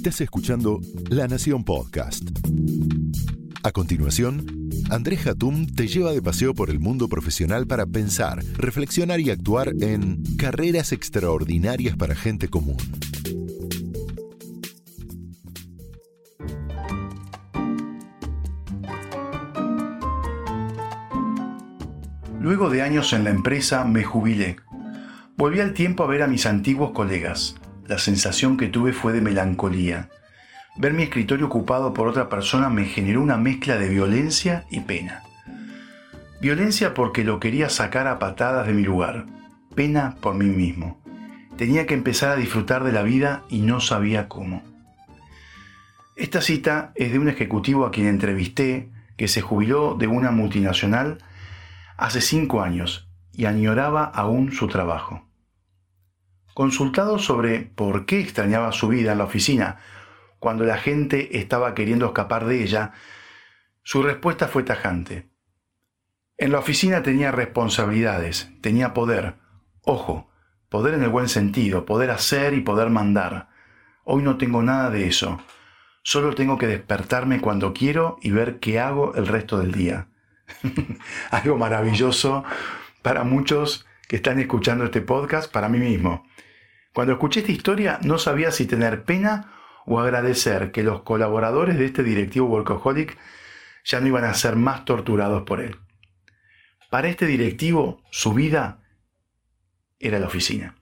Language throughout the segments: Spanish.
Estás escuchando La Nación Podcast. A continuación, Andrés Hatum te lleva de paseo por el mundo profesional para pensar, reflexionar y actuar en carreras extraordinarias para gente común. Luego de años en la empresa me jubilé. Volví al tiempo a ver a mis antiguos colegas. La sensación que tuve fue de melancolía. Ver mi escritorio ocupado por otra persona me generó una mezcla de violencia y pena. Violencia porque lo quería sacar a patadas de mi lugar. Pena por mí mismo. Tenía que empezar a disfrutar de la vida y no sabía cómo. Esta cita es de un ejecutivo a quien entrevisté que se jubiló de una multinacional hace cinco años y añoraba aún su trabajo. Consultado sobre por qué extrañaba su vida en la oficina cuando la gente estaba queriendo escapar de ella, su respuesta fue tajante. En la oficina tenía responsabilidades, tenía poder. Ojo, poder en el buen sentido, poder hacer y poder mandar. Hoy no tengo nada de eso. Solo tengo que despertarme cuando quiero y ver qué hago el resto del día. Algo maravilloso para muchos que están escuchando este podcast, para mí mismo. Cuando escuché esta historia no sabía si tener pena o agradecer que los colaboradores de este directivo workaholic ya no iban a ser más torturados por él. Para este directivo, su vida era la oficina.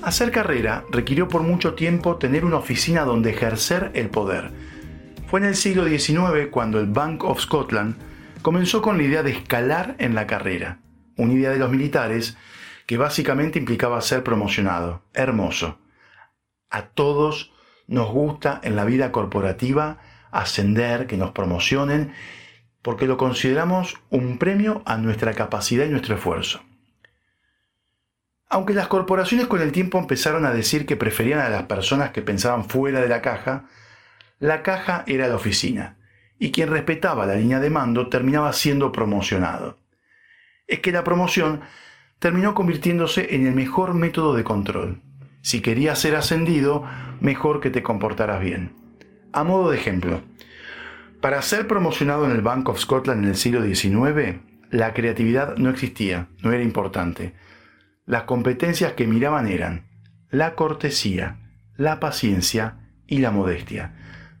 Hacer carrera requirió por mucho tiempo tener una oficina donde ejercer el poder fue en el siglo XIX cuando el Bank of Scotland comenzó con la idea de escalar en la carrera, una idea de los militares que básicamente implicaba ser promocionado. Hermoso. A todos nos gusta en la vida corporativa ascender, que nos promocionen, porque lo consideramos un premio a nuestra capacidad y nuestro esfuerzo. Aunque las corporaciones con el tiempo empezaron a decir que preferían a las personas que pensaban fuera de la caja, la caja era la oficina, y quien respetaba la línea de mando terminaba siendo promocionado. Es que la promoción terminó convirtiéndose en el mejor método de control. Si querías ser ascendido, mejor que te comportaras bien. A modo de ejemplo, para ser promocionado en el Bank of Scotland en el siglo XIX, la creatividad no existía, no era importante. Las competencias que miraban eran la cortesía, la paciencia y la modestia.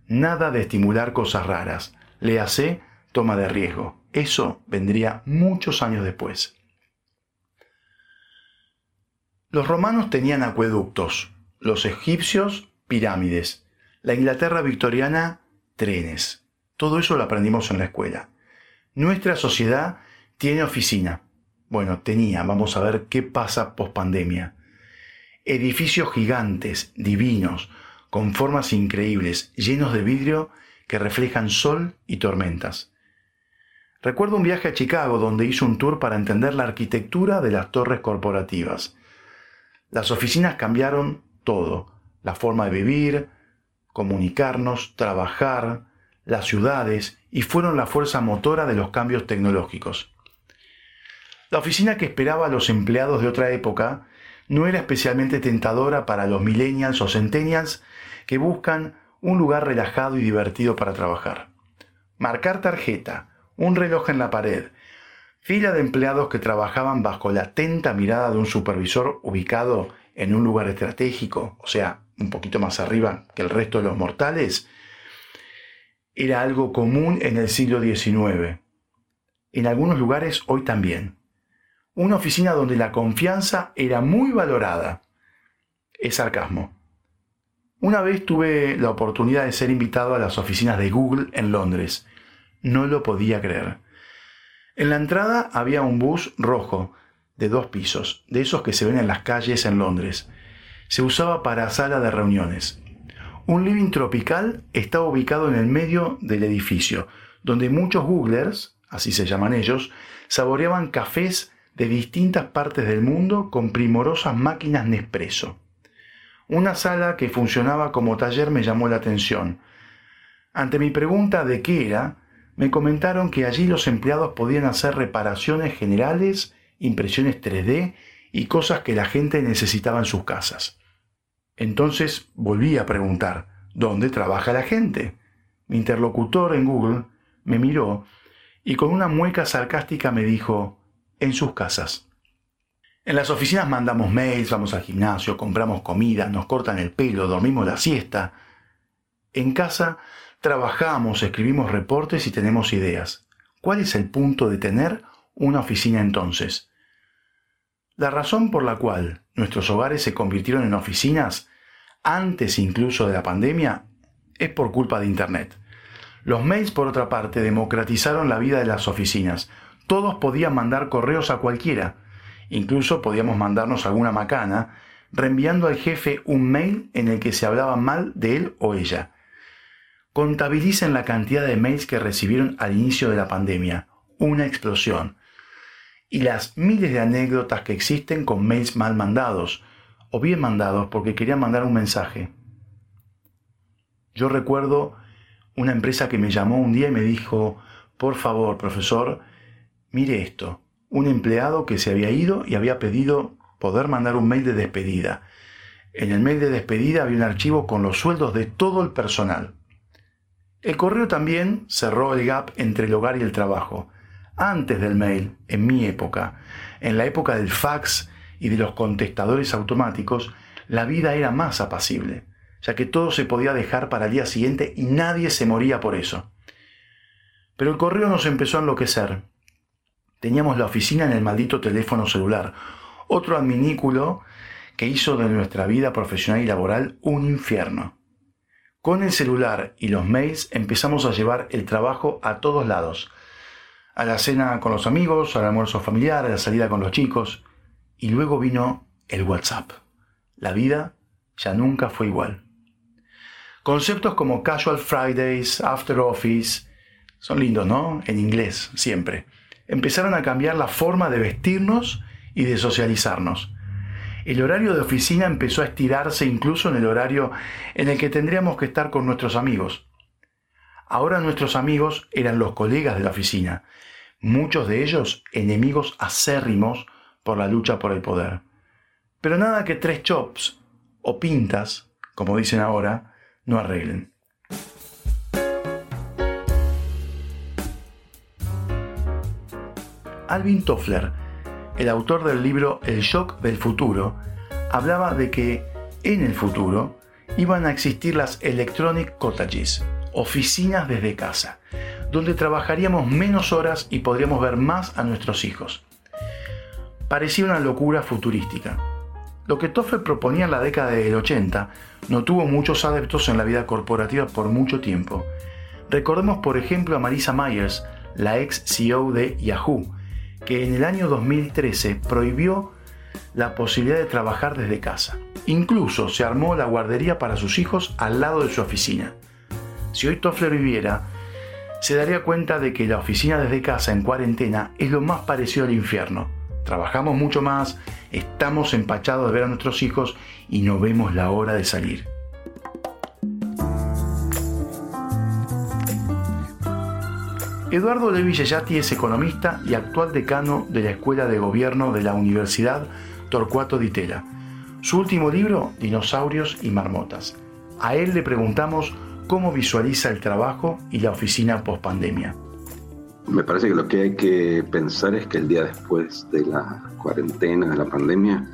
Nada de estimular cosas raras. Le toma de riesgo. Eso vendría muchos años después. Los romanos tenían acueductos, los egipcios pirámides, la Inglaterra victoriana trenes. Todo eso lo aprendimos en la escuela. Nuestra sociedad tiene oficina. Bueno, tenía, vamos a ver qué pasa post pandemia. Edificios gigantes, divinos, con formas increíbles, llenos de vidrio que reflejan sol y tormentas. Recuerdo un viaje a Chicago donde hice un tour para entender la arquitectura de las torres corporativas. Las oficinas cambiaron todo, la forma de vivir, comunicarnos, trabajar, las ciudades y fueron la fuerza motora de los cambios tecnológicos. La oficina que esperaba a los empleados de otra época no era especialmente tentadora para los millennials o centennials que buscan un lugar relajado y divertido para trabajar. Marcar tarjeta, un reloj en la pared, fila de empleados que trabajaban bajo la atenta mirada de un supervisor ubicado en un lugar estratégico, o sea, un poquito más arriba que el resto de los mortales, era algo común en el siglo XIX. En algunos lugares hoy también una oficina donde la confianza era muy valorada. Es sarcasmo. Una vez tuve la oportunidad de ser invitado a las oficinas de Google en Londres. No lo podía creer. En la entrada había un bus rojo de dos pisos, de esos que se ven en las calles en Londres. Se usaba para sala de reuniones. Un living tropical estaba ubicado en el medio del edificio, donde muchos Googlers, así se llaman ellos, saboreaban cafés de distintas partes del mundo con primorosas máquinas Nespresso. Una sala que funcionaba como taller me llamó la atención. Ante mi pregunta de qué era, me comentaron que allí los empleados podían hacer reparaciones generales, impresiones 3D y cosas que la gente necesitaba en sus casas. Entonces volví a preguntar, ¿dónde trabaja la gente? Mi interlocutor en Google me miró y con una mueca sarcástica me dijo, en sus casas. En las oficinas mandamos mails, vamos al gimnasio, compramos comida, nos cortan el pelo, dormimos la siesta. En casa trabajamos, escribimos reportes y tenemos ideas. ¿Cuál es el punto de tener una oficina entonces? La razón por la cual nuestros hogares se convirtieron en oficinas antes incluso de la pandemia es por culpa de Internet. Los mails, por otra parte, democratizaron la vida de las oficinas. Todos podían mandar correos a cualquiera. Incluso podíamos mandarnos alguna macana, reenviando al jefe un mail en el que se hablaba mal de él o ella. Contabilicen la cantidad de mails que recibieron al inicio de la pandemia. Una explosión. Y las miles de anécdotas que existen con mails mal mandados, o bien mandados porque querían mandar un mensaje. Yo recuerdo una empresa que me llamó un día y me dijo, por favor, profesor, mire esto, un empleado que se había ido y había pedido poder mandar un mail de despedida. En el mail de despedida había un archivo con los sueldos de todo el personal. El correo también cerró el gap entre el hogar y el trabajo. Antes del mail, en mi época, en la época del fax y de los contestadores automáticos, la vida era más apacible ya que todo se podía dejar para el día siguiente y nadie se moría por eso. Pero el correo nos empezó a enloquecer. Teníamos la oficina en el maldito teléfono celular, otro adminículo que hizo de nuestra vida profesional y laboral un infierno. Con el celular y los mails empezamos a llevar el trabajo a todos lados. A la cena con los amigos, al almuerzo familiar, a la salida con los chicos. Y luego vino el WhatsApp. La vida ya nunca fue igual. Conceptos como Casual Fridays, After Office, son lindos, ¿no? En inglés, siempre. Empezaron a cambiar la forma de vestirnos y de socializarnos. El horario de oficina empezó a estirarse incluso en el horario en el que tendríamos que estar con nuestros amigos. Ahora nuestros amigos eran los colegas de la oficina, muchos de ellos enemigos acérrimos por la lucha por el poder. Pero nada que tres chops o pintas, como dicen ahora, no arreglen. Alvin Toffler, el autor del libro El shock del futuro, hablaba de que en el futuro iban a existir las electronic cottages, oficinas desde casa, donde trabajaríamos menos horas y podríamos ver más a nuestros hijos. Parecía una locura futurística, lo que Toffler proponía en la década del 80 no tuvo muchos adeptos en la vida corporativa por mucho tiempo. Recordemos por ejemplo a Marisa Myers, la ex CEO de Yahoo, que en el año 2013 prohibió la posibilidad de trabajar desde casa. Incluso se armó la guardería para sus hijos al lado de su oficina. Si hoy Toffler viviera, se daría cuenta de que la oficina desde casa en cuarentena es lo más parecido al infierno. Trabajamos mucho más, estamos empachados de ver a nuestros hijos y no vemos la hora de salir. Eduardo Levi Yeyati es economista y actual decano de la Escuela de Gobierno de la Universidad Torcuato Di Tella. Su último libro, Dinosaurios y Marmotas. A él le preguntamos cómo visualiza el trabajo y la oficina post pandemia. Me parece que lo que hay que pensar es que el día después de la cuarentena, de la pandemia,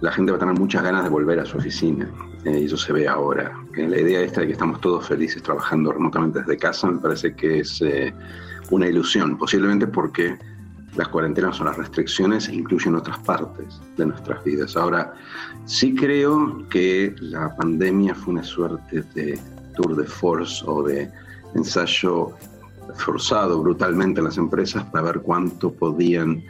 la gente va a tener muchas ganas de volver a su oficina. Eh, y eso se ve ahora. Eh, la idea esta de que estamos todos felices trabajando remotamente desde casa me parece que es eh, una ilusión, posiblemente porque las cuarentenas son las restricciones e incluyen otras partes de nuestras vidas. Ahora, sí creo que la pandemia fue una suerte de tour de force o de ensayo forzado brutalmente a las empresas para ver cuánto podían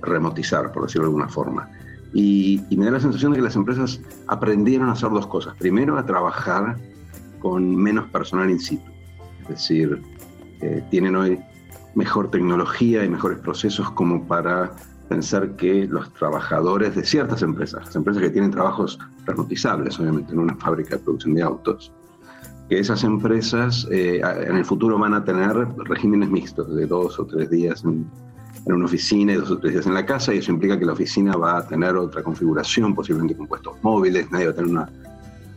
remotizar, por decirlo de alguna forma. Y, me da la sensación de que las empresas aprendieron a hacer dos cosas. Primero, a trabajar con menos personal in situ. Es decir, eh, tienen hoy mejor tecnología y mejores procesos como para pensar que los trabajadores de ciertas empresas, las empresas que tienen trabajos remotizables, obviamente en una fábrica de producción de autos, que esas empresas eh, en el futuro van a tener regímenes mixtos de dos o tres días en, en una oficina y dos o tres días en la casa, y eso implica que la oficina va a tener otra configuración, posiblemente con puestos móviles, nadie va a tener una,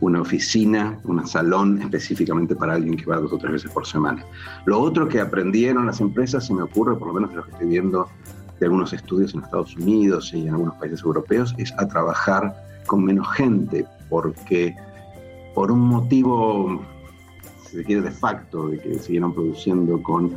una oficina, un salón específicamente para alguien que va dos o tres veces por semana. Lo otro que aprendieron las empresas, se me ocurre, por lo menos de lo que estoy viendo de algunos estudios en Estados Unidos y en algunos países europeos, es a trabajar con menos gente, porque por un motivo, si se quiere, de facto, de que siguieron produciendo con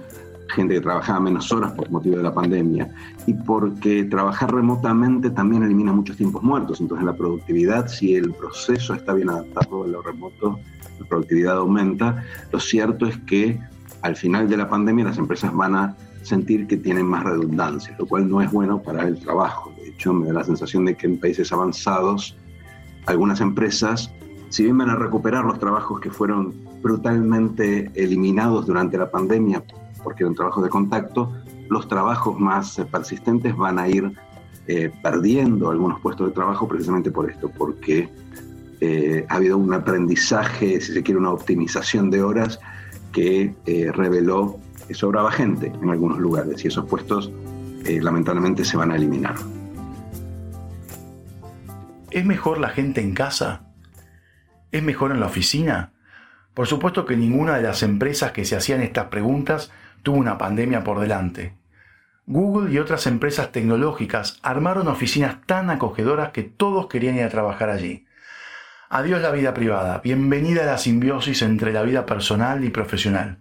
gente que trabajaba menos horas por motivo de la pandemia y porque trabajar remotamente también elimina muchos tiempos muertos. Entonces la productividad, si el proceso está bien adaptado a lo remoto, la productividad aumenta. Lo cierto es que al final de la pandemia las empresas van a sentir que tienen más redundancia, lo cual no es bueno para el trabajo. De hecho, me da la sensación de que en países avanzados algunas empresas, si bien van a recuperar los trabajos que fueron brutalmente eliminados durante la pandemia porque eran trabajos de contacto, los trabajos más eh, persistentes van a ir eh, perdiendo algunos puestos de trabajo precisamente por esto, porque eh, ha habido un aprendizaje, si se quiere, una optimización de horas que reveló que sobraba gente en algunos lugares y esos puestos lamentablemente se van a eliminar. ¿Es mejor la gente en casa? ¿Es mejor en la oficina? Por supuesto que ninguna de las empresas que se hacían estas preguntas tuvo una pandemia por delante. Google y otras empresas tecnológicas armaron oficinas tan acogedoras que todos querían ir a trabajar allí. Adiós la vida privada, bienvenida a la simbiosis entre la vida personal y profesional.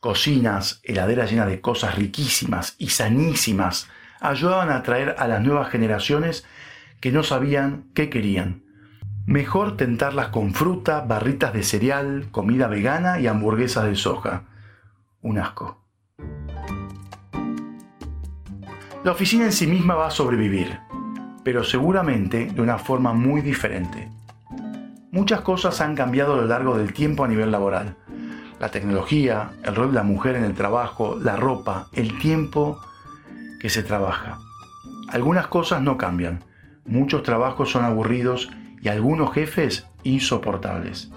Cocinas, heladeras llenas de cosas riquísimas y sanísimas ayudaban a atraer a las nuevas generaciones que no sabían qué querían. Mejor tentarlas con fruta, barritas de cereal, comida vegana y hamburguesas de soja un asco. La oficina en sí misma va a sobrevivir, pero seguramente de una forma muy diferente. Muchas cosas han cambiado a lo largo del tiempo a nivel laboral. La tecnología, el rol de la mujer en el trabajo, la ropa, el tiempo que se trabaja. Algunas cosas no cambian. Muchos trabajos son aburridos y algunos jefes insoportables.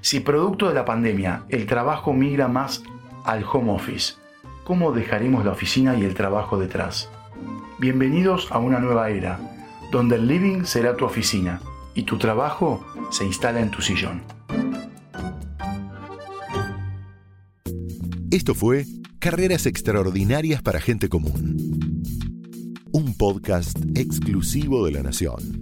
Si producto de la pandemia el trabajo migra más al home office. ¿Cómo dejaremos la oficina y el trabajo detrás? Bienvenidos a una nueva era, donde el living será tu oficina y tu trabajo se instala en tu sillón. Esto fue Carreras Extraordinarias para Gente Común un podcast exclusivo de La Nación.